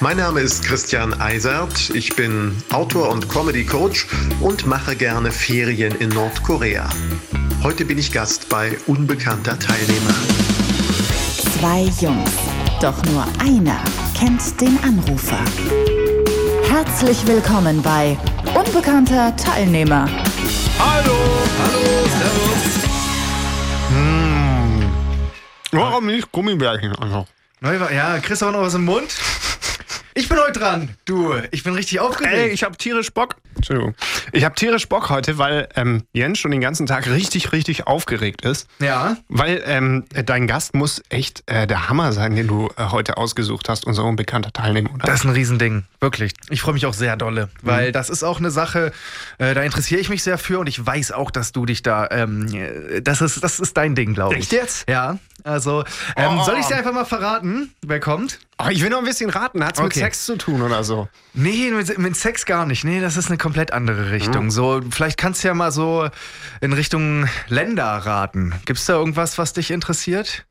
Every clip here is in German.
Mein Name ist Christian Eisert. Ich bin Autor und Comedy Coach und mache gerne Ferien in Nordkorea. Heute bin ich Gast bei Unbekannter Teilnehmer. Zwei Jungs, doch nur einer kennt den Anrufer. Herzlich willkommen bei Unbekannter Teilnehmer. Hallo! Hallo, servus! Hm. Warum nicht Gummibärchen? Also. Ja, kriegst du auch noch was im Mund? Ich bin heute dran. Du, ich bin richtig aufgeregt. Ey, ich habe tierisch Bock. Entschuldigung. Ich habe tierisch Bock heute, weil ähm, Jens schon den ganzen Tag richtig, richtig aufgeregt ist. Ja. Weil ähm, dein Gast muss echt äh, der Hammer sein, den du äh, heute ausgesucht hast, unser unbekannter Teilnehmer. Oder? Das ist ein Riesending, wirklich. Ich freue mich auch sehr dolle, weil mhm. das ist auch eine Sache, äh, da interessiere ich mich sehr für und ich weiß auch, dass du dich da, ähm, das, ist, das ist dein Ding, glaube ich. Echt jetzt? Ja. Also, ähm, oh. soll ich dir einfach mal verraten, wer kommt? Oh, ich will noch ein bisschen raten. Hat es okay. mit Sex zu tun oder so? Nee, mit, mit, Sex gar nicht. Nee, das ist eine komplett andere Richtung. Mhm. So, vielleicht kannst du ja mal so in Richtung Länder raten. Gibt es da irgendwas, was dich interessiert?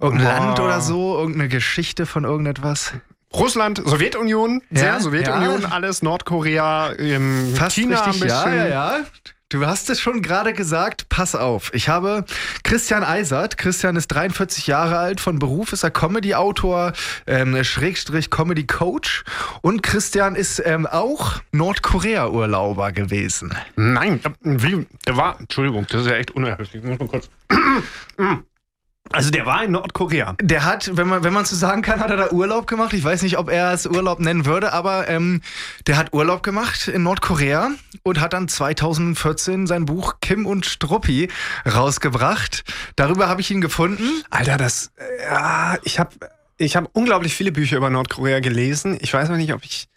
Irgendein oh. Land oder so? Irgendeine Geschichte von irgendetwas? Russland, Sowjetunion, ja, Sowjetunion, ja. alles, Nordkorea, ähm, Fast China richtig, ein bisschen. Ja, ja, ja. Du hast es schon gerade gesagt, pass auf. Ich habe Christian Eisert. Christian ist 43 Jahre alt, von Beruf ist er Comedy-Autor, ähm, Schrägstrich Comedy-Coach. Und Christian ist ähm, auch Nordkorea-Urlauber gewesen. Nein, wie, der war, Entschuldigung, das ist ja echt unerhört. Ich muss mal kurz. Also der war in Nordkorea. Der hat, wenn man wenn man so sagen kann, hat er da Urlaub gemacht. Ich weiß nicht, ob er es Urlaub nennen würde, aber ähm, der hat Urlaub gemacht in Nordkorea und hat dann 2014 sein Buch Kim und Struppi rausgebracht. Darüber habe ich ihn gefunden. Alter, das ja, ich habe ich habe unglaublich viele Bücher über Nordkorea gelesen. Ich weiß noch nicht, ob ich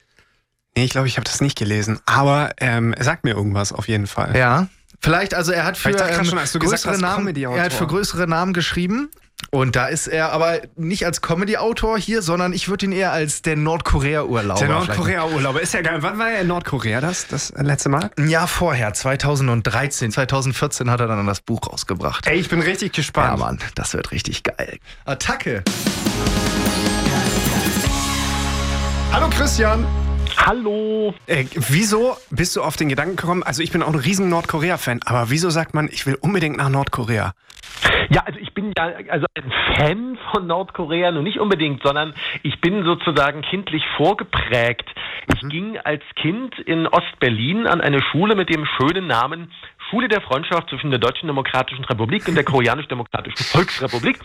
Nee, ich glaube, ich habe das nicht gelesen, aber ähm, er sagt mir irgendwas auf jeden Fall. Ja. Vielleicht, also er hat für, ähm, schon, größere, hast, Namen, er hat für größere Namen geschrieben. Und da ist er aber nicht als Comedy-Autor hier, sondern ich würde ihn eher als der Nordkorea-Urlauber. Der Nordkorea-Urlauber ist ja geil. Wann war er in Nordkorea das, das letzte Mal? Ein Jahr vorher, 2013. 2014 hat er dann das Buch rausgebracht. Ey, ich bin richtig gespannt. Ja, Mann, das wird richtig geil. Attacke! Hallo Christian! Hallo. Äh, wieso bist du auf den Gedanken gekommen? Also ich bin auch ein riesen Nordkorea-Fan, aber wieso sagt man, ich will unbedingt nach Nordkorea? Ja, also ich bin ja also ein Fan von Nordkorea, nur nicht unbedingt, sondern ich bin sozusagen kindlich vorgeprägt. Ich mhm. ging als Kind in Ostberlin an eine Schule mit dem schönen Namen Schule der Freundschaft zwischen der Deutschen Demokratischen Republik und der Koreanisch-Demokratischen Volksrepublik.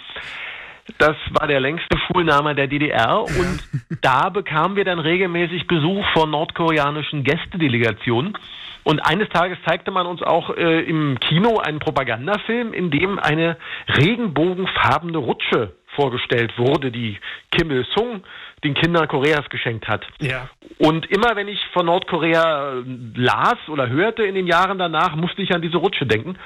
Das war der längste Schulname der DDR und da bekamen wir dann regelmäßig Besuch von nordkoreanischen Gästedelegationen. Und eines Tages zeigte man uns auch äh, im Kino einen Propagandafilm, in dem eine regenbogenfarbene Rutsche vorgestellt wurde, die Kim Il-sung den Kindern Koreas geschenkt hat. Ja. Und immer wenn ich von Nordkorea las oder hörte in den Jahren danach, musste ich an diese Rutsche denken.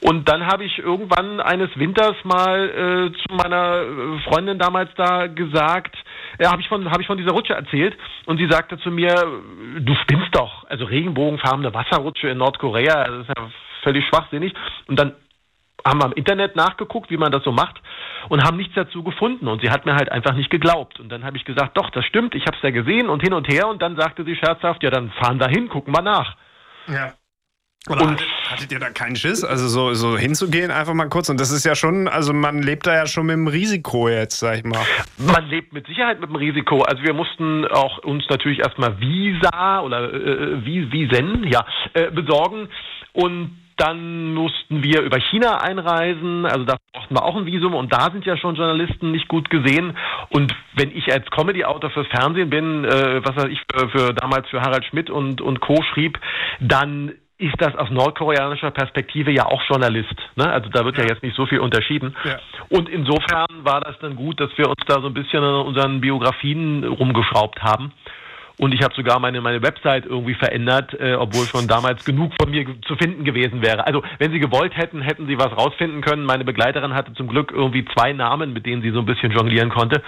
Und dann habe ich irgendwann eines Winters mal äh, zu meiner äh, Freundin damals da gesagt, ja, habe ich von habe ich von dieser Rutsche erzählt und sie sagte zu mir, du spinnst doch, also regenbogenfarbene Wasserrutsche in Nordkorea, das ist ja völlig schwachsinnig. Und dann haben wir im Internet nachgeguckt, wie man das so macht und haben nichts dazu gefunden und sie hat mir halt einfach nicht geglaubt und dann habe ich gesagt, doch, das stimmt, ich habe es ja gesehen und hin und her und dann sagte sie scherzhaft, ja, dann fahren wir hin, gucken wir nach. Ja. Oder und hattet, hattet, ihr da keinen Schiss? Also so, so hinzugehen, einfach mal kurz. Und das ist ja schon, also man lebt da ja schon mit dem Risiko jetzt, sag ich mal. Man lebt mit Sicherheit mit dem Risiko. Also wir mussten auch uns natürlich erstmal Visa oder äh, Visen ja, äh, besorgen. Und dann mussten wir über China einreisen, also da brauchten wir auch ein Visum und da sind ja schon Journalisten nicht gut gesehen. Und wenn ich als Comedy-Autor fürs Fernsehen bin, äh, was weiß ich für, für damals für Harald Schmidt und, und Co. schrieb, dann ist das aus nordkoreanischer Perspektive ja auch Journalist. Ne? Also da wird ja. ja. jetzt nicht so viel unterschieden. Ja. Und insofern war das dann gut, dass wir uns da so ein bisschen an unseren Biografien rumgeschraubt haben. Und ich habe sogar meine, meine Website irgendwie verändert, äh, obwohl schon damals genug von mir zu finden gewesen wäre. Also wenn sie gewollt hätten, hätten sie was rausfinden können. Meine Begleiterin hatte zum Glück irgendwie zwei Namen, mit denen sie so ein bisschen jonglieren konnte.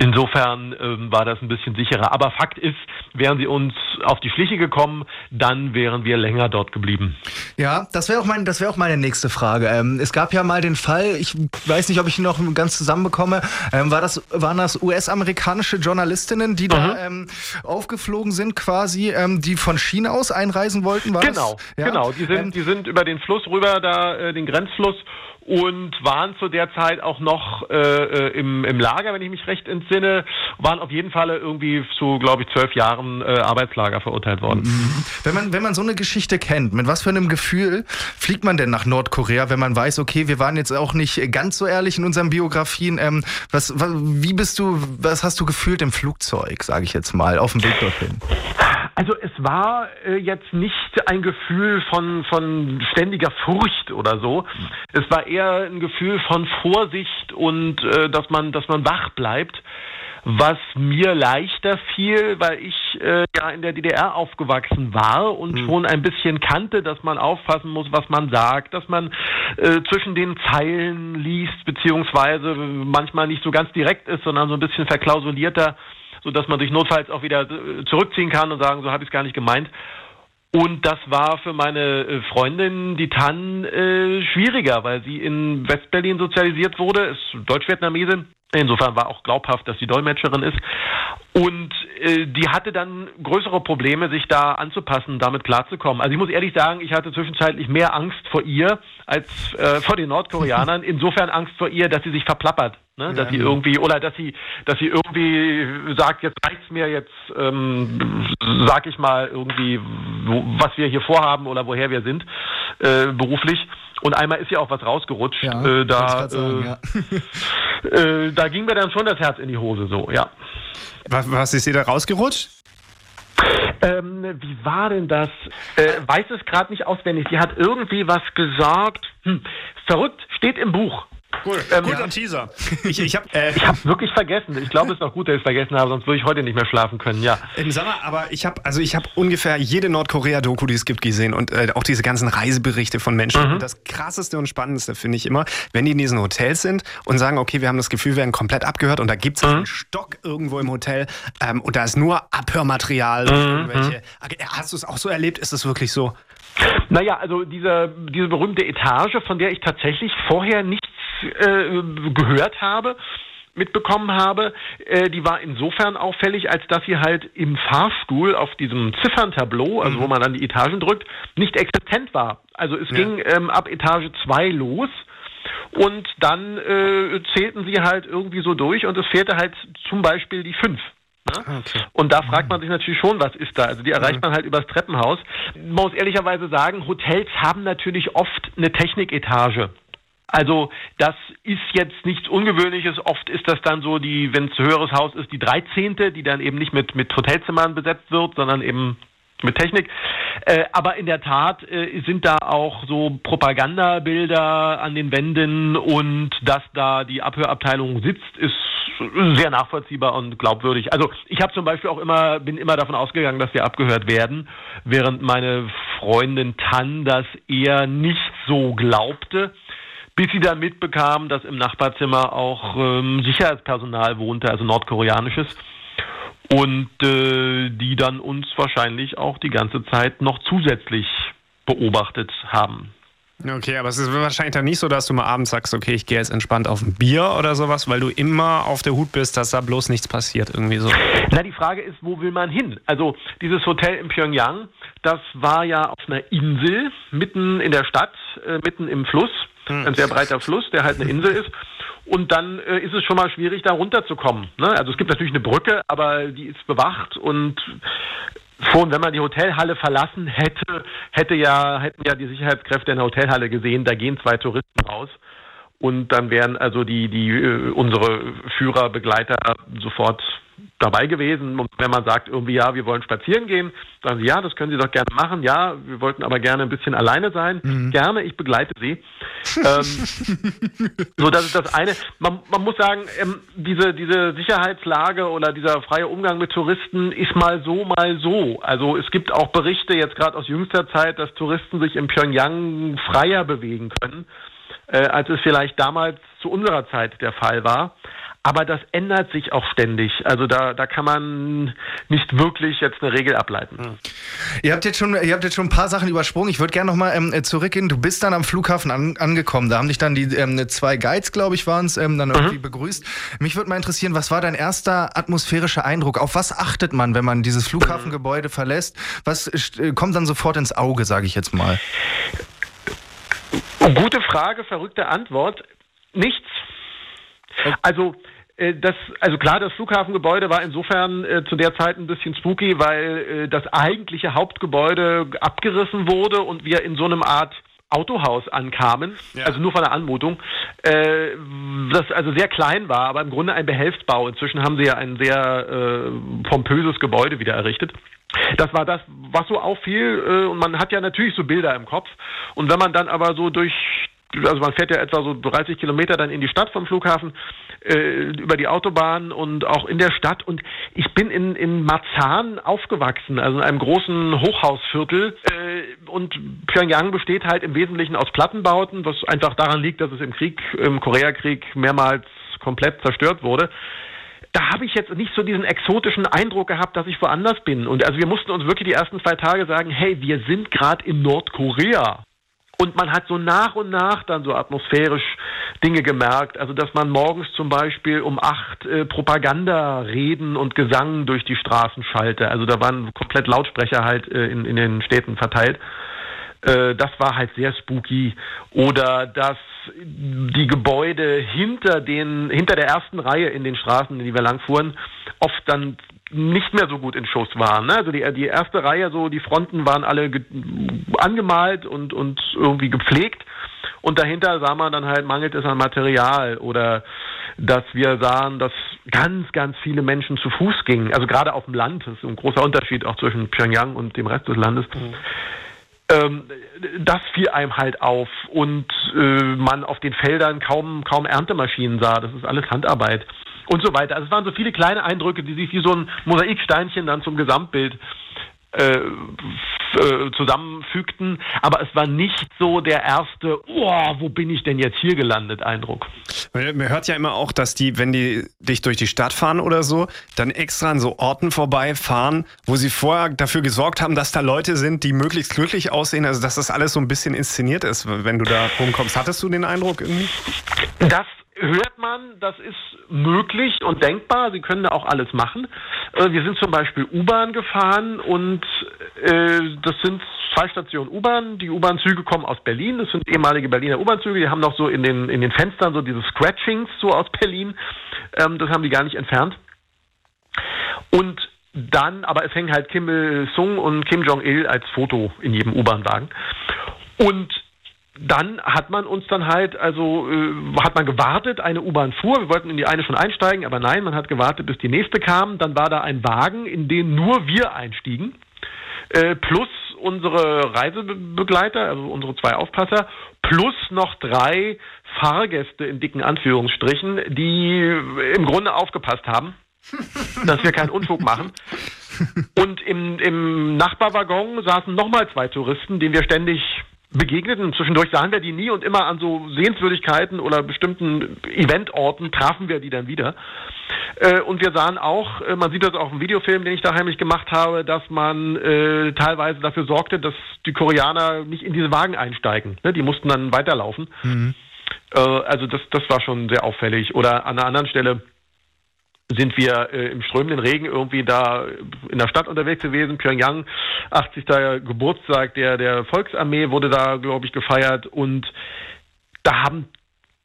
Insofern ähm, war das ein bisschen sicherer. Aber Fakt ist, wären sie uns auf die Schliche gekommen, dann wären wir länger dort geblieben. Ja, das wäre auch, mein, wär auch meine nächste Frage. Ähm, es gab ja mal den Fall, ich weiß nicht, ob ich ihn noch ganz zusammenbekomme, ähm, war das, waren das US-amerikanische Journalistinnen, die mhm. da ähm, aufgeflogen sind quasi, ähm, die von China aus einreisen wollten? Genau, das? Ja? genau. Die sind, ähm, die sind über den Fluss rüber, da äh, den Grenzfluss und waren zu der Zeit auch noch äh, äh, im, im Lager, wenn ich mich recht entsinne, waren auf jeden Fall irgendwie zu, glaube ich, zwölf Jahren äh, Arbeitslager verurteilt worden. Mhm. Wenn man, wenn man so eine Geschichte kennt, mit was für einem Gefühl fliegt man denn nach Nordkorea, wenn man weiß, okay, wir waren jetzt auch nicht ganz so ehrlich in unseren Biografien. Ähm, was, wie bist du, was hast du gefühlt im Flugzeug, sage ich jetzt mal, auf dem Weg dorthin? Also es war äh, jetzt nicht ein Gefühl von, von ständiger Furcht oder so. Es war eher ein Gefühl von Vorsicht und äh, dass man, dass man wach bleibt was mir leichter fiel, weil ich äh, ja in der DDR aufgewachsen war und mhm. schon ein bisschen kannte, dass man aufpassen muss, was man sagt, dass man äh, zwischen den Zeilen liest, beziehungsweise manchmal nicht so ganz direkt ist, sondern so ein bisschen verklausulierter so dass man sich notfalls auch wieder äh, zurückziehen kann und sagen, so habe ich es gar nicht gemeint. Und das war für meine äh, Freundin, die Tan, äh, schwieriger, weil sie in Westberlin sozialisiert wurde, ist Deutsch-Vietnamesin. Insofern war auch glaubhaft, dass sie Dolmetscherin ist. Und äh, die hatte dann größere Probleme, sich da anzupassen, damit klarzukommen. Also ich muss ehrlich sagen, ich hatte zwischenzeitlich mehr Angst vor ihr als äh, vor den Nordkoreanern. Insofern Angst vor ihr, dass sie sich verplappert. Ne? Dass ja. sie irgendwie, oder dass sie, dass sie irgendwie sagt, jetzt reicht's mir, jetzt ähm, sag ich mal irgendwie, wo, was wir hier vorhaben oder woher wir sind, äh, beruflich. Und einmal ist ja auch was rausgerutscht. Ja, äh, da, sagen, ja. äh, da ging mir dann schon das Herz in die Hose so, ja. Was, was ist dir da rausgerutscht? Ähm, wie war denn das? Äh, weiß es gerade nicht auswendig. Sie hat irgendwie was gesagt. Hm, verrückt, steht im Buch. Cool. Ähm, Guter ja. Teaser. Ich, ich habe äh, hab wirklich vergessen. Ich glaube, es ist noch gut, dass ich es vergessen habe, sonst würde ich heute nicht mehr schlafen können. Ja. Ähm, sag mal, aber ich habe also ich ungefähr jede Nordkorea-Doku, die es gibt, gesehen und äh, auch diese ganzen Reiseberichte von Menschen. Mhm. Und das krasseste und spannendste finde ich immer, wenn die in diesen Hotels sind und sagen, okay, wir haben das Gefühl, wir werden komplett abgehört und da gibt es mhm. einen Stock irgendwo im Hotel ähm, und da ist nur Abhörmaterial. Mhm. Irgendwelche. Hast du es auch so erlebt? Ist es wirklich so? Naja, also diese, diese berühmte Etage, von der ich tatsächlich vorher nichts äh, gehört habe, mitbekommen habe, äh, die war insofern auffällig, als dass sie halt im Fahrstuhl auf diesem Zifferntableau, also mhm. wo man dann die Etagen drückt, nicht existent war. Also es ja. ging ähm, ab Etage 2 los und dann äh, zählten sie halt irgendwie so durch und es fehlte halt zum Beispiel die 5. Ne? Okay. Und da fragt man sich natürlich schon, was ist da? Also die erreicht man halt übers Treppenhaus. Man muss ehrlicherweise sagen, Hotels haben natürlich oft eine Techniketage. Also das ist jetzt nichts Ungewöhnliches. Oft ist das dann so, die, wenn es höheres Haus ist, die 13., die dann eben nicht mit, mit Hotelzimmern besetzt wird, sondern eben mit Technik. Äh, aber in der Tat äh, sind da auch so Propagandabilder an den Wänden und dass da die Abhörabteilung sitzt, ist sehr nachvollziehbar und glaubwürdig. Also ich habe zum Beispiel auch immer, bin immer davon ausgegangen, dass wir abgehört werden, während meine Freundin Tan das eher nicht so glaubte bis sie dann mitbekam, dass im Nachbarzimmer auch ähm, Sicherheitspersonal wohnte, also nordkoreanisches, und äh, die dann uns wahrscheinlich auch die ganze Zeit noch zusätzlich beobachtet haben. Okay, aber es ist wahrscheinlich dann nicht so, dass du mal abends sagst, okay, ich gehe jetzt entspannt auf ein Bier oder sowas, weil du immer auf der Hut bist, dass da bloß nichts passiert, irgendwie so. Na, die Frage ist, wo will man hin? Also dieses Hotel in Pyongyang, das war ja auf einer Insel, mitten in der Stadt, äh, mitten im Fluss. Hm. Ein sehr breiter Fluss, der halt eine Insel ist. Und dann äh, ist es schon mal schwierig, da runterzukommen. Ne? Also es gibt natürlich eine Brücke, aber die ist bewacht und schon wenn man die Hotelhalle verlassen hätte, hätte ja, hätten ja die Sicherheitskräfte in der Hotelhalle gesehen, da gehen zwei Touristen raus. Und dann wären also die, die, äh, unsere Führer, Begleiter sofort dabei gewesen. Und wenn man sagt irgendwie, ja, wir wollen spazieren gehen, sagen sie, ja, das können Sie doch gerne machen. Ja, wir wollten aber gerne ein bisschen alleine sein. Mhm. Gerne, ich begleite Sie. ähm, so, das ist das eine. Man, man muss sagen, ähm, diese, diese Sicherheitslage oder dieser freie Umgang mit Touristen ist mal so, mal so. Also es gibt auch Berichte jetzt gerade aus jüngster Zeit, dass Touristen sich in Pyongyang freier bewegen können, äh, als es vielleicht damals zu unserer Zeit der Fall war. Aber das ändert sich auch ständig. Also da, da kann man nicht wirklich jetzt eine Regel ableiten. Hm. Ihr habt jetzt schon, ihr habt jetzt schon ein paar Sachen übersprungen. Ich würde gerne nochmal ähm, zurückgehen. Du bist dann am Flughafen an, angekommen. Da haben dich dann die ähm, zwei Guides, glaube ich, waren es, ähm, dann irgendwie mhm. begrüßt. Mich würde mal interessieren, was war dein erster atmosphärischer Eindruck? Auf was achtet man, wenn man dieses Flughafengebäude verlässt? Was äh, kommt dann sofort ins Auge, sage ich jetzt mal? Gute Frage, verrückte Antwort. Nichts. Also äh, das, also klar, das Flughafengebäude war insofern äh, zu der Zeit ein bisschen spooky, weil äh, das eigentliche Hauptgebäude abgerissen wurde und wir in so einem Art Autohaus ankamen, ja. also nur von der Anmutung, äh, das also sehr klein war, aber im Grunde ein Behelfsbau. Inzwischen haben sie ja ein sehr äh, pompöses Gebäude wieder errichtet. Das war das, was so auffiel. Äh, und man hat ja natürlich so Bilder im Kopf. Und wenn man dann aber so durch also man fährt ja etwa so 30 Kilometer dann in die Stadt vom Flughafen äh, über die Autobahn und auch in der Stadt. Und ich bin in, in Marzahn aufgewachsen, also in einem großen Hochhausviertel. Äh, und Pyongyang besteht halt im Wesentlichen aus Plattenbauten, was einfach daran liegt, dass es im Krieg, im Koreakrieg mehrmals komplett zerstört wurde da habe ich jetzt nicht so diesen exotischen Eindruck gehabt, dass ich woanders bin. Und also wir mussten uns wirklich die ersten zwei Tage sagen, hey, wir sind gerade in Nordkorea. Und man hat so nach und nach dann so atmosphärisch Dinge gemerkt. Also, dass man morgens zum Beispiel um acht äh, Propaganda-Reden und Gesang durch die Straßen schallte. Also, da waren komplett Lautsprecher halt äh, in, in den Städten verteilt. Äh, das war halt sehr spooky. Oder dass die Gebäude hinter den, hinter der ersten Reihe in den Straßen, in die wir langfuhren, oft dann nicht mehr so gut in Schuss waren. Ne? Also die, die erste Reihe, so die Fronten waren alle angemalt und, und irgendwie gepflegt. Und dahinter sah man dann halt, mangelt es an Material oder dass wir sahen, dass ganz, ganz viele Menschen zu Fuß gingen. Also gerade auf dem Land, das ist ein großer Unterschied auch zwischen Pyongyang und dem Rest des Landes. Mhm ähm, das fiel einem halt auf und äh, man auf den Feldern kaum, kaum Erntemaschinen sah. Das ist alles Handarbeit und so weiter. Also es waren so viele kleine Eindrücke, die sich wie so ein Mosaiksteinchen dann zum Gesamtbild äh, äh, zusammenfügten, aber es war nicht so der erste, oh, wo bin ich denn jetzt hier gelandet, Eindruck. Man hört ja immer auch, dass die, wenn die dich durch die Stadt fahren oder so, dann extra an so Orten vorbeifahren, wo sie vorher dafür gesorgt haben, dass da Leute sind, die möglichst glücklich aussehen, also dass das alles so ein bisschen inszeniert ist, wenn du da rumkommst. Hattest du den Eindruck irgendwie? Das hört man, das ist möglich und denkbar. Sie können da auch alles machen. Äh, wir sind zum Beispiel U-Bahn gefahren und äh, das sind zwei Stationen U-Bahn. Die U-Bahn-Züge kommen aus Berlin. Das sind ehemalige Berliner U-Bahn-Züge. Die haben noch so in den, in den Fenstern so diese Scratchings so aus Berlin. Ähm, das haben die gar nicht entfernt. Und dann, aber es hängen halt Kim Il-sung und Kim Jong-il als Foto in jedem U-Bahn-Wagen. Und dann hat man uns dann halt, also äh, hat man gewartet, eine U-Bahn fuhr, wir wollten in die eine schon einsteigen, aber nein, man hat gewartet, bis die nächste kam, dann war da ein Wagen, in den nur wir einstiegen, äh, plus unsere Reisebegleiter, also unsere zwei Aufpasser, plus noch drei Fahrgäste in dicken Anführungsstrichen, die im Grunde aufgepasst haben, dass wir keinen Unfug machen. Und im, im Nachbarwaggon saßen nochmal zwei Touristen, denen wir ständig begegneten. Zwischendurch sahen wir die nie und immer an so Sehenswürdigkeiten oder bestimmten Eventorten trafen wir die dann wieder. Äh, und wir sahen auch, äh, man sieht das auch im Videofilm, den ich da heimlich gemacht habe, dass man äh, teilweise dafür sorgte, dass die Koreaner nicht in diese Wagen einsteigen. Ne? Die mussten dann weiterlaufen. Mhm. Äh, also das, das war schon sehr auffällig. Oder an einer anderen Stelle sind wir äh, im strömenden Regen irgendwie da in der Stadt unterwegs gewesen. Pyongyang, 80. Geburtstag der, der Volksarmee wurde da, glaube ich, gefeiert und da haben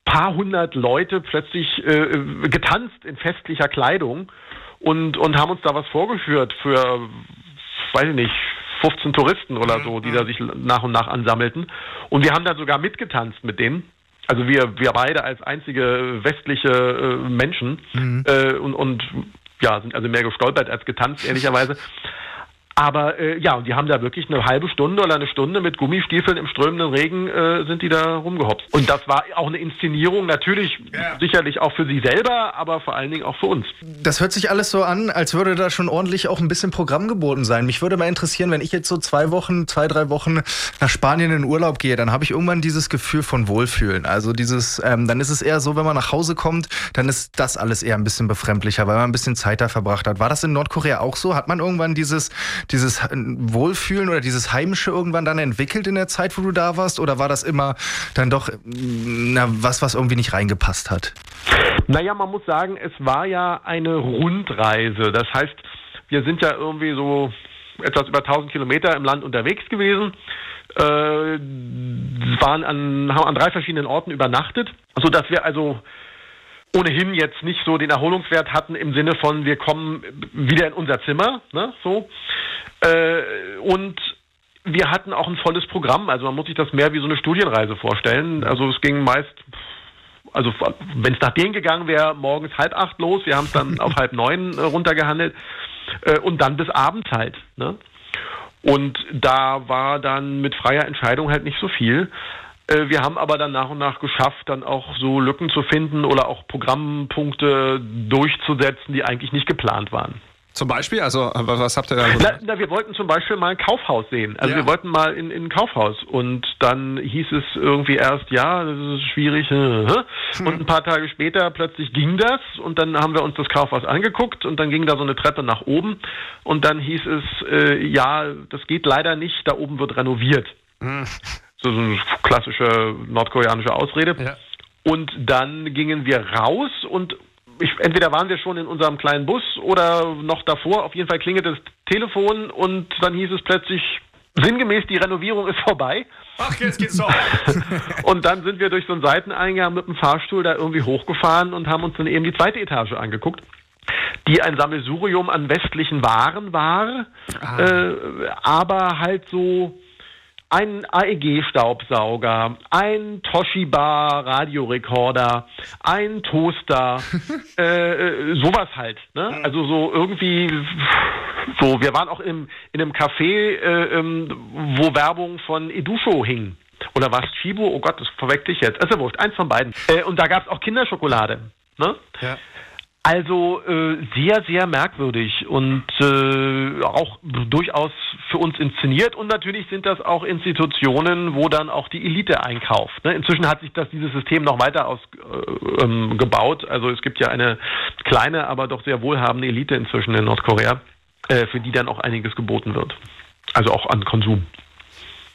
paar hundert Leute plötzlich äh, getanzt in festlicher Kleidung und, und haben uns da was vorgeführt für, weiß ich nicht, 15 Touristen oder so, die da sich nach und nach ansammelten. Und wir haben dann sogar mitgetanzt mit denen. Also wir, wir beide als einzige westliche äh, Menschen mhm. äh, und, und ja, sind also mehr gestolpert als getanzt, ehrlicherweise. Aber äh, ja, und die haben da wirklich eine halbe Stunde oder eine Stunde mit Gummistiefeln im strömenden Regen äh, sind die da rumgehopst. Und das war auch eine Inszenierung, natürlich ja. sicherlich auch für sie selber, aber vor allen Dingen auch für uns. Das hört sich alles so an, als würde da schon ordentlich auch ein bisschen Programm geboten sein. Mich würde mal interessieren, wenn ich jetzt so zwei Wochen, zwei, drei Wochen nach Spanien in Urlaub gehe, dann habe ich irgendwann dieses Gefühl von Wohlfühlen. Also dieses, ähm, dann ist es eher so, wenn man nach Hause kommt, dann ist das alles eher ein bisschen befremdlicher, weil man ein bisschen Zeit da verbracht hat. War das in Nordkorea auch so? Hat man irgendwann dieses dieses Wohlfühlen oder dieses Heimische irgendwann dann entwickelt in der Zeit, wo du da warst? Oder war das immer dann doch na, was, was irgendwie nicht reingepasst hat? Naja, man muss sagen, es war ja eine Rundreise. Das heißt, wir sind ja irgendwie so etwas über 1000 Kilometer im Land unterwegs gewesen. Äh, waren an, haben an drei verschiedenen Orten übernachtet, sodass wir also ohnehin jetzt nicht so den Erholungswert hatten im Sinne von, wir kommen wieder in unser Zimmer, ne, so. Äh, und wir hatten auch ein volles Programm, also man muss sich das mehr wie so eine Studienreise vorstellen. Also es ging meist, also wenn es nach denen gegangen wäre, morgens halb acht los, wir haben es dann auf halb neun äh, runtergehandelt äh, und dann bis abends halt. Ne? Und da war dann mit freier Entscheidung halt nicht so viel. Äh, wir haben aber dann nach und nach geschafft, dann auch so Lücken zu finden oder auch Programmpunkte durchzusetzen, die eigentlich nicht geplant waren. Zum Beispiel? Also, was habt ihr da na, na, wir wollten zum Beispiel mal ein Kaufhaus sehen. Also, ja. wir wollten mal in, in ein Kaufhaus. Und dann hieß es irgendwie erst, ja, das ist schwierig. Äh. Und ein paar Tage später plötzlich ging das. Und dann haben wir uns das Kaufhaus angeguckt. Und dann ging da so eine Treppe nach oben. Und dann hieß es, äh, ja, das geht leider nicht. Da oben wird renoviert. So eine klassische nordkoreanische Ausrede. Ja. Und dann gingen wir raus und ich, entweder waren wir schon in unserem kleinen Bus oder noch davor. Auf jeden Fall klingelte das Telefon und dann hieß es plötzlich sinngemäß, die Renovierung ist vorbei. Ach, jetzt geht's doch. und dann sind wir durch so einen Seiteneingang mit dem Fahrstuhl da irgendwie hochgefahren und haben uns dann eben die zweite Etage angeguckt die ein Sammelsurium an westlichen Waren war, ah. äh, aber halt so ein AEG-Staubsauger, ein Toshiba-Radiorekorder, ein Toaster, äh, äh, sowas halt. Ne? Also so irgendwie, so, wir waren auch im, in einem Café, äh, ähm, wo Werbung von Edusho hing. Oder was? Chibo? Oh Gott, das verweckt dich jetzt. Also wurscht, eins von beiden. Äh, und da gab es auch Kinderschokolade. Ne? Ja. Also äh, sehr, sehr merkwürdig und äh, auch durchaus für uns inszeniert. Und natürlich sind das auch Institutionen, wo dann auch die Elite einkauft. Ne? Inzwischen hat sich das dieses System noch weiter ausgebaut. Äh, ähm, also es gibt ja eine kleine, aber doch sehr wohlhabende Elite inzwischen in Nordkorea, äh, für die dann auch einiges geboten wird. Also auch an Konsum.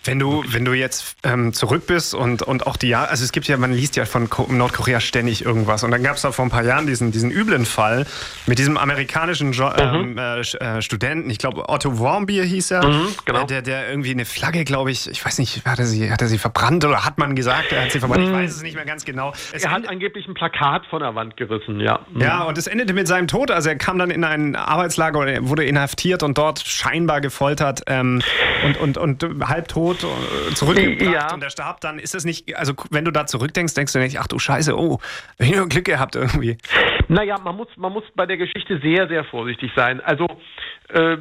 Wenn du, wenn du jetzt ähm, zurück bist und, und auch die Jahre, also es gibt ja, man liest ja von Nordkorea ständig irgendwas. Und dann gab es da vor ein paar Jahren diesen, diesen üblen Fall mit diesem amerikanischen jo mhm. ähm, äh, äh, Studenten, ich glaube Otto Warmbier hieß er, mhm, genau. äh, der, der irgendwie eine Flagge, glaube ich, ich weiß nicht, hat er, sie, hat er sie verbrannt oder hat man gesagt, er hat sie verbrannt, mhm. ich weiß es nicht mehr ganz genau. Es er hat angeblich ein Plakat von der Wand gerissen, ja. Mhm. Ja, und es endete mit seinem Tod. Also er kam dann in ein Arbeitslager und wurde inhaftiert und dort scheinbar gefoltert ähm, und, und, und halbtot tot äh, zurückgebracht ja. und der starb, dann ist es nicht, also wenn du da zurückdenkst, denkst du nicht, ach du Scheiße, oh, ich nur Glück gehabt irgendwie. Naja, man muss, man muss bei der Geschichte sehr, sehr vorsichtig sein. Also äh,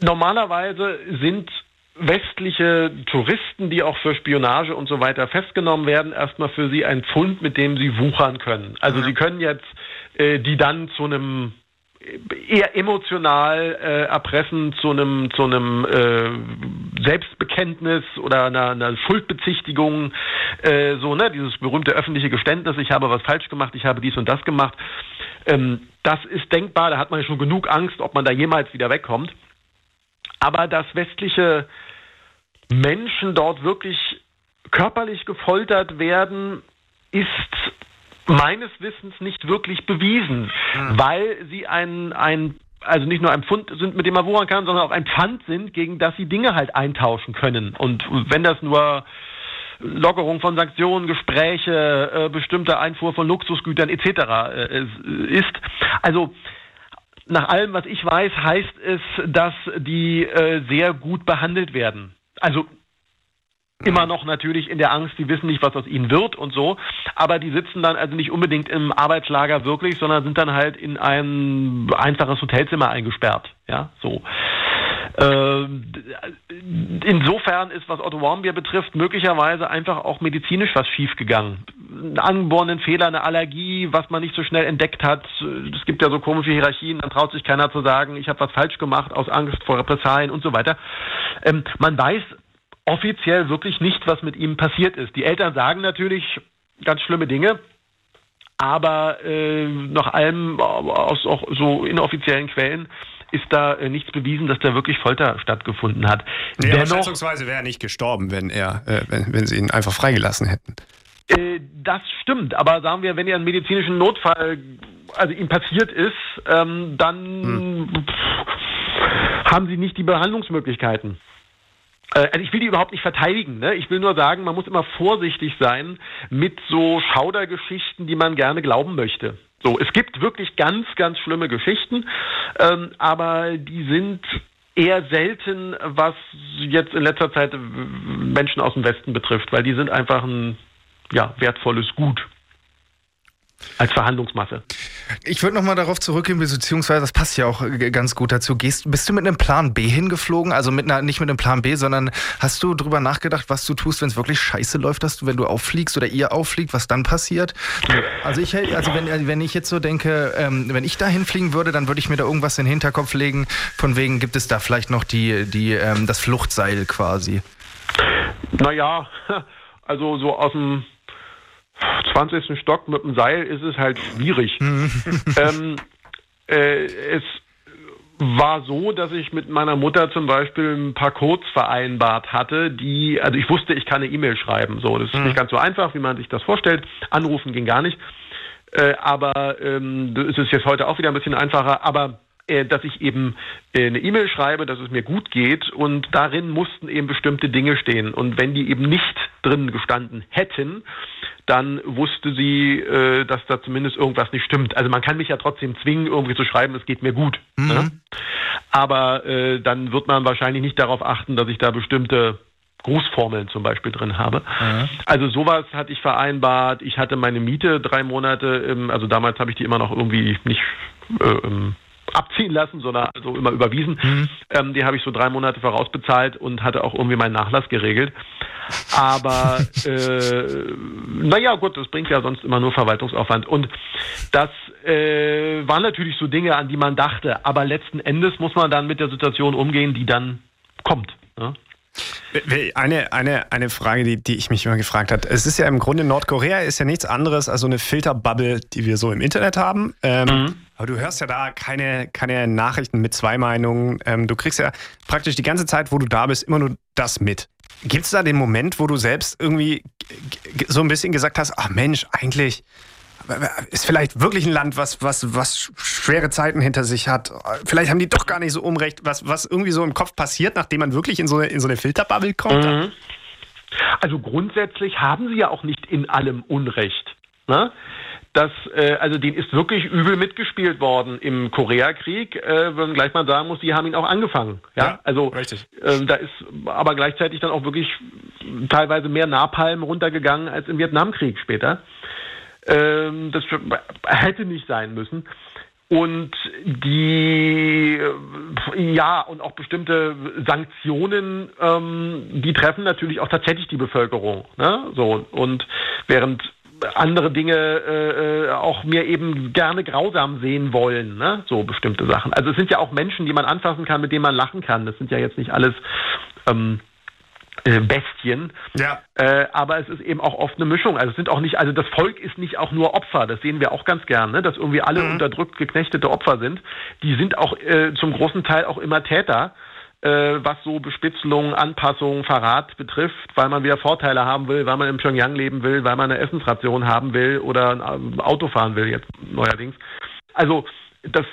normalerweise sind westliche Touristen, die auch für Spionage und so weiter festgenommen werden, erstmal für sie ein Pfund, mit dem sie wuchern können. Also ja. sie können jetzt äh, die dann zu einem eher emotional äh, erpressen zu einem zu einem äh, Selbstbekenntnis oder einer, einer Schuldbezichtigung äh, so ne dieses berühmte öffentliche Geständnis ich habe was falsch gemacht ich habe dies und das gemacht. Ähm, das ist denkbar da hat man ja schon genug Angst ob man da jemals wieder wegkommt. Aber dass westliche Menschen dort wirklich körperlich gefoltert werden ist meines Wissens nicht wirklich bewiesen, mhm. weil sie ein, ein also nicht nur ein Pfund sind, mit dem man wuchern kann, sondern auch ein Pfand sind, gegen das sie Dinge halt eintauschen können. Und wenn das nur Lockerung von Sanktionen, Gespräche, äh, bestimmte Einfuhr von Luxusgütern etc. Äh, ist. Also nach allem, was ich weiß, heißt es, dass die äh, sehr gut behandelt werden. Also immer noch natürlich in der Angst, die wissen nicht, was aus ihnen wird und so. Aber die sitzen dann also nicht unbedingt im Arbeitslager wirklich, sondern sind dann halt in ein einfaches Hotelzimmer eingesperrt. Ja, so. Ähm, insofern ist, was Otto Warmbier betrifft, möglicherweise einfach auch medizinisch was schiefgegangen. Einen angeborenen Fehler, eine Allergie, was man nicht so schnell entdeckt hat. Es gibt ja so komische Hierarchien, dann traut sich keiner zu sagen, ich habe was falsch gemacht aus Angst vor Repressalien und so weiter. Ähm, man weiß offiziell wirklich nicht, was mit ihm passiert ist. Die Eltern sagen natürlich ganz schlimme Dinge, aber äh, nach allem aus auch so inoffiziellen Quellen ist da äh, nichts bewiesen, dass da wirklich Folter stattgefunden hat. Nee, Dennoch, schätzungsweise wäre er nicht gestorben, wenn er, äh, wenn, wenn sie ihn einfach freigelassen hätten. Äh, das stimmt, aber sagen wir, wenn er einen medizinischen Notfall, also ihm passiert ist, ähm, dann hm. haben sie nicht die Behandlungsmöglichkeiten. Äh, also ich will die überhaupt nicht verteidigen. Ne? Ich will nur sagen, man muss immer vorsichtig sein mit so Schaudergeschichten, die man gerne glauben möchte. So, es gibt wirklich ganz, ganz schlimme Geschichten, ähm, aber die sind eher selten, was jetzt in letzter Zeit Menschen aus dem Westen betrifft, weil die sind einfach ein ja, wertvolles Gut als Verhandlungsmasse. Ich würde nochmal darauf zurückgehen, beziehungsweise das passt ja auch ganz gut dazu. Gehst, bist du mit einem Plan B hingeflogen? Also mit einer, nicht mit einem Plan B, sondern hast du darüber nachgedacht, was du tust, wenn es wirklich scheiße läuft, dass du, wenn du auffliegst oder ihr auffliegt, was dann passiert? Also ich, also wenn, wenn ich jetzt so denke, ähm, wenn ich da hinfliegen würde, dann würde ich mir da irgendwas in den Hinterkopf legen, von wegen gibt es da vielleicht noch die, die, ähm, das Fluchtseil quasi. Naja, also so aus dem 20. Stock mit dem Seil ist es halt schwierig. ähm, äh, es war so, dass ich mit meiner Mutter zum Beispiel ein paar Codes vereinbart hatte, die, also ich wusste, ich kann eine E-Mail schreiben. So, das ist mhm. nicht ganz so einfach, wie man sich das vorstellt. Anrufen ging gar nicht. Äh, aber ähm, es ist jetzt heute auch wieder ein bisschen einfacher. Aber dass ich eben äh, eine E-Mail schreibe, dass es mir gut geht und darin mussten eben bestimmte Dinge stehen. Und wenn die eben nicht drin gestanden hätten, dann wusste sie, äh, dass da zumindest irgendwas nicht stimmt. Also man kann mich ja trotzdem zwingen, irgendwie zu schreiben, es geht mir gut. Mhm. Ne? Aber äh, dann wird man wahrscheinlich nicht darauf achten, dass ich da bestimmte Grußformeln zum Beispiel drin habe. Mhm. Also sowas hatte ich vereinbart. Ich hatte meine Miete drei Monate, also damals habe ich die immer noch irgendwie nicht äh, abziehen lassen, sondern also immer überwiesen. Mhm. Ähm, die habe ich so drei Monate vorausbezahlt und hatte auch irgendwie meinen Nachlass geregelt. Aber äh, naja, gut, das bringt ja sonst immer nur Verwaltungsaufwand. Und das äh, waren natürlich so Dinge, an die man dachte. Aber letzten Endes muss man dann mit der Situation umgehen, die dann kommt. Ne? Eine, eine, eine Frage, die, die ich mich immer gefragt habe. Es ist ja im Grunde, Nordkorea ist ja nichts anderes als so eine Filterbubble, die wir so im Internet haben. Ähm, mhm. Aber du hörst ja da keine, keine Nachrichten mit zwei Meinungen. Ähm, du kriegst ja praktisch die ganze Zeit, wo du da bist, immer nur das mit. Gibt es da den Moment, wo du selbst irgendwie so ein bisschen gesagt hast, ach Mensch, eigentlich ist vielleicht wirklich ein Land, was, was, was schwere Zeiten hinter sich hat. Vielleicht haben die doch gar nicht so Unrecht, was, was irgendwie so im Kopf passiert, nachdem man wirklich in so eine, in so eine Filterbubble kommt. Mhm. Also grundsätzlich haben sie ja auch nicht in allem Unrecht. Ne? Das, äh, also den ist wirklich übel mitgespielt worden im Koreakrieg, äh, wenn gleich mal sagen muss, die haben ihn auch angefangen. Ja, ja also richtig. Äh, da ist aber gleichzeitig dann auch wirklich teilweise mehr Napalm runtergegangen als im Vietnamkrieg später. Ähm, das hätte nicht sein müssen. Und die, ja, und auch bestimmte Sanktionen, ähm, die treffen natürlich auch tatsächlich die Bevölkerung. Ne? So, und während andere Dinge äh, äh, auch mir eben gerne grausam sehen wollen, ne? so bestimmte Sachen. Also es sind ja auch Menschen, die man anfassen kann, mit denen man lachen kann. Das sind ja jetzt nicht alles ähm, äh, Bestien. Ja. Äh, aber es ist eben auch oft eine Mischung. Also es sind auch nicht, also das Volk ist nicht auch nur Opfer. Das sehen wir auch ganz gerne, ne? dass irgendwie alle mhm. unterdrückt geknechtete Opfer sind. Die sind auch äh, zum großen Teil auch immer Täter. Äh, was so Bespitzelung, Anpassung, Verrat betrifft, weil man wieder Vorteile haben will, weil man in Pyongyang leben will, weil man eine Essensration haben will oder ein Auto fahren will jetzt neuerdings. Also das,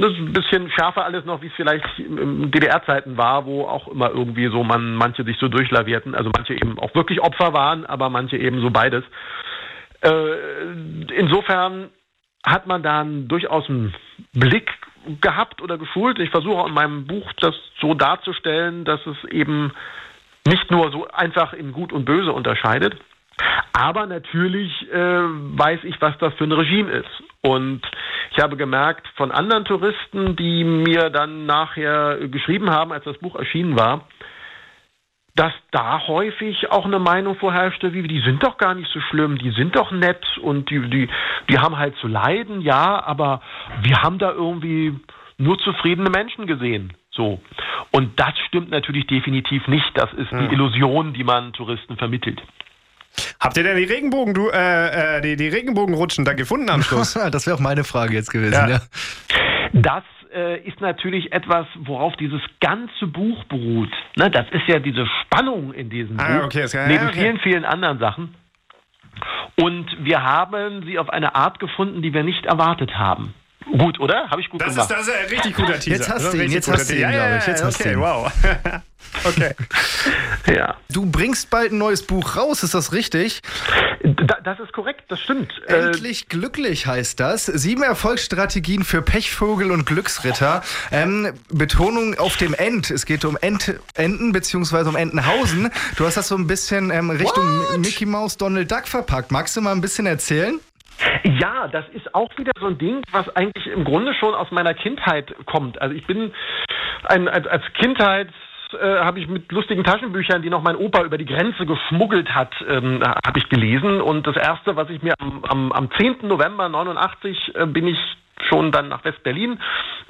das ist ein bisschen schärfer alles noch, wie es vielleicht in DDR-Zeiten war, wo auch immer irgendwie so man manche sich so durchlavierten, also manche eben auch wirklich Opfer waren, aber manche eben so beides. Äh, insofern hat man dann durchaus einen Blick gehabt oder geschult. Ich versuche in meinem Buch das so darzustellen, dass es eben nicht nur so einfach in Gut und Böse unterscheidet. Aber natürlich äh, weiß ich, was das für ein Regime ist. Und ich habe gemerkt von anderen Touristen, die mir dann nachher geschrieben haben, als das Buch erschienen war, dass da häufig auch eine Meinung vorherrschte, wie die sind doch gar nicht so schlimm, die sind doch nett und die, die, die haben halt zu leiden, ja, aber wir haben da irgendwie nur zufriedene Menschen gesehen. So. Und das stimmt natürlich definitiv nicht. Das ist die Illusion, die man Touristen vermittelt. Habt ihr denn die Regenbogen, du, äh, äh, die, die Regenbogenrutschen da gefunden am Schluss? das wäre auch meine Frage jetzt gewesen, Ja. ja. Das äh, ist natürlich etwas, worauf dieses ganze Buch beruht. Ne, das ist ja diese Spannung in diesem Ah, Buch, okay, ja- neben okay. vielen, vielen anderen Sachen. Und wir haben sie auf eine Art gefunden, die wir nicht erwartet haben. Gut, oder? Habe ich gut Das ist, gemacht. das ist ein richtig guter Teaser. Jetzt hast Das ist du ein ihn, jetzt hast du ihn, ja, ja, glaub ich, ja, jetzt hast du okay, ihn. wow. okay. ja. Du bringst bald ein neues Buch raus, ist das richtig? Da, das ist korrekt, das stimmt. Äh, Endlich glücklich heißt das. Sieben Erfolgsstrategien für Pechvogel und Glücksritter. Ähm, Betonung auf dem End. Es geht um Ent, Enten beziehungsweise um Entenhausen. Du hast das so ein bisschen ähm, Richtung Mickey Mouse, Donald Duck verpackt. Magst du mal ein bisschen erzählen? Ja, das ist auch wieder so ein Ding, was eigentlich im Grunde schon aus meiner Kindheit kommt. Also ich bin ein, als, als Kindheit äh, habe ich mit lustigen Taschenbüchern, die noch mein Opa über die Grenze geschmuggelt hat, ähm, habe ich gelesen. Und das erste, was ich mir am, am, am 10. November 89 äh, bin ich schon dann nach West-Berlin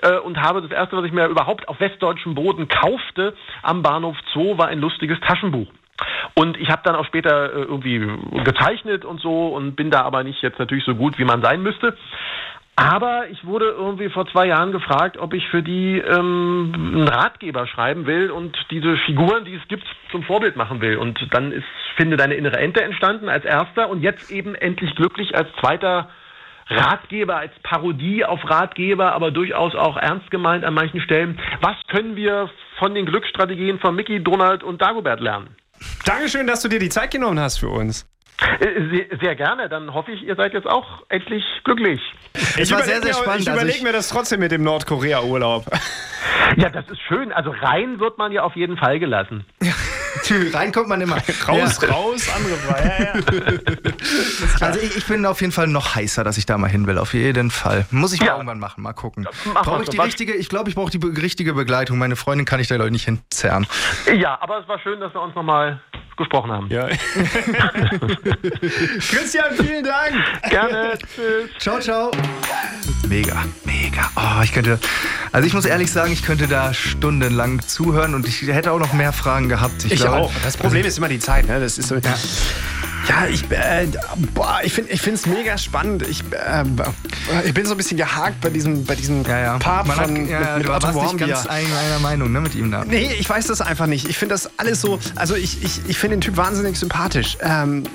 äh, und habe das erste, was ich mir überhaupt auf westdeutschem Boden kaufte am Bahnhof Zoo, war ein lustiges Taschenbuch. Und ich habe dann auch später äh, irgendwie gezeichnet und so und bin da aber nicht jetzt natürlich so gut, wie man sein müsste. Aber ich wurde irgendwie vor zwei Jahren gefragt, ob ich für die ähm, einen Ratgeber schreiben will und diese Figuren, die es gibt, zum Vorbild machen will. Und dann ist Finde deine innere Ente entstanden als erster und jetzt eben endlich glücklich als zweiter Ratgeber, als Parodie auf Ratgeber, aber durchaus auch ernst gemeint an manchen Stellen. Was können wir von den Glücksstrategien von Mickey, Donald und Dagobert lernen? Dankeschön, dass du dir die Zeit genommen hast für uns. Äh, Sehr, sehr gerne, dann hoffe ich, ihr seid jetzt auch endlich glücklich. Es war sehr, sehr mir, spannend. Ich Also überlege ich- mir das trotzdem mit dem Nordkorea-Urlaub. Ja, das ist schön. Also rein wird man ja auf jeden Fall gelassen. Rein kommt man immer. Raus, raus, andere. Ja, ja. Also ich, ich bin auf jeden Fall noch heißer, dass ich da mal hin will. Auf jeden Fall. Muss ich mal Ja. irgendwann machen. Mal gucken. Mach Brauche ich so. die Was- richtige? Ich glaube, ich brauche die be richtige Begleitung. Meine Freundin kann ich da Leute nicht hinzerren. Ja, aber es war schön, dass wir uns nochmal gesprochen haben. ja. Christian, vielen Dank. Gerne. Tschüss. Ciao, ciao. Mega, mega. Oh, ich könnte, also ich muss ehrlich sagen, ich könnte da stundenlang zuhören und ich hätte auch noch mehr Fragen gehabt. Ich glaube, auch. Das Problem ist immer die Zeit. Ne? Das ist so, ja. ich, äh, boah, ich finde es mega spannend. Ich, äh, ich bin so ein bisschen gehakt bei diesem, bei diesem Ja, ja. Part Man hat, von ja, ja, mit, mit du Otto warst nicht ganz ein, einer Meinung ne, mit ihm da. Nee, ich weiß das einfach nicht. Ich finde das alles so. Also, ich, ich, ich finde den Typ wahnsinnig sympathisch. Ähm, äh,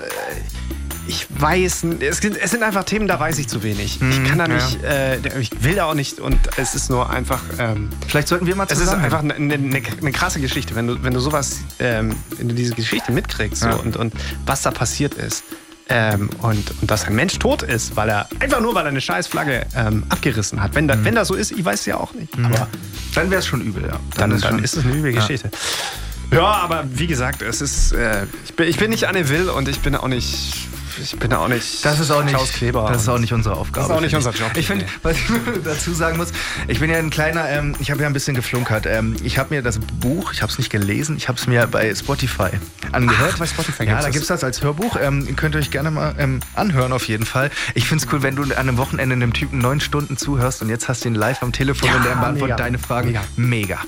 ich weiß, es, sind- es sind einfach Themen, da weiß ich zu wenig. ich kann da ja. nicht, äh, ich will da auch nicht und es ist nur einfach. Ähm, Vielleicht sollten wir mal es ist zusammen. einfach eine, eine, eine krasse Geschichte, wenn du, wenn du sowas, ähm, wenn du diese Geschichte mitkriegst so, Ja. und, und was da passiert ist. Ähm, und, und dass ein Mensch tot ist, weil er einfach nur weil er eine scheiß Flagge ähm, abgerissen hat. Wenn, da, wenn das so ist, ich weiß es ja auch nicht. Aber dann wäre es schon übel, ja. dann, dann, schon- ist es eine üble Ja. Geschichte. Ja, aber wie gesagt, es ist, äh, ich, bin, ich bin nicht Anne Will und ich bin auch nicht, ich bin auch nicht Das ist auch nicht, Klaus Kleber. Das ist auch nicht unsere Aufgabe. Das ist auch nicht unser Job. Ich, finde, was ich dazu sagen muss, ich bin ja ein kleiner, ähm, ich habe ja ein bisschen geflunkert. Ähm, ich habe mir das Buch, ich habe es nicht gelesen, ich habe es mir bei Spotify angehört. Ach, bei Spotify Ja, gibt's da das. gibt es das als Hörbuch. Ähm, könnt ihr euch gerne mal ähm, anhören auf jeden Fall. Ich finde es cool, wenn du an einem Wochenende einem Typen neun Stunden zuhörst und jetzt hast du ihn live am Telefon Ja, und der beantwortet deine Fragen. Mega. Mega.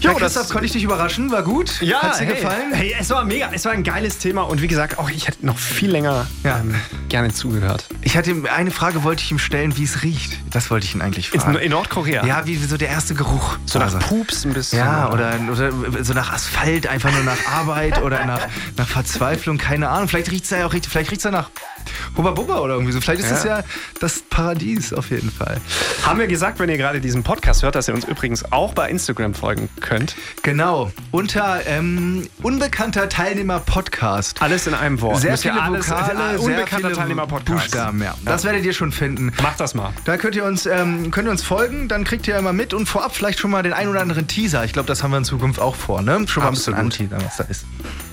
Jo, Ja, das- konnte ich dich überraschen? War gut? Ja, Hat's dir hey, gefallen? Hey, es war mega, es war ein geiles Thema und wie gesagt, auch ich hätte noch viel länger Ja. ähm, gerne zugehört. Ich hatte eine Frage wollte ich ihm stellen, wie es riecht. Das wollte ich ihn eigentlich fragen. in Nordkorea. Ja, wie wie so der erste Geruch. So nach Also. Pups ein bisschen. Ja, oder, oder so nach Asphalt, einfach nur nach Arbeit oder nach, nach Verzweiflung, keine Ahnung. Vielleicht riecht es ja auch richtig, vielleicht riecht's ja nach Hubba Bubba oder irgendwie so. Vielleicht ist Ja. das ja das Paradies auf jeden Fall. Haben wir gesagt, wenn ihr gerade diesen Podcast hört, dass ihr uns übrigens auch bei Instagram folgen könnt. Genau. Unter ähm, unbekannter Teilnehmer Podcast. Alles in einem Wort. Sehr Müsst viele alles, Vokale, äh, unbekannter viele Teilnehmer-Podcast. Buchstaben, ja. Das werdet ihr schon finden. Macht das mal. Da könnt ihr uns ähm, könnt ihr uns folgen, dann kriegt ihr immer mit und vorab vielleicht schon mal den ein oder anderen Teaser. Ich glaube, das haben wir in Zukunft auch vor, ne? Schon mal ein bisschen Absolut. anteasern, was da ist.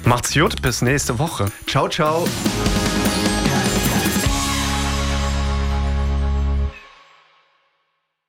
Macht's gut, bis nächste Woche. Ciao, ciao.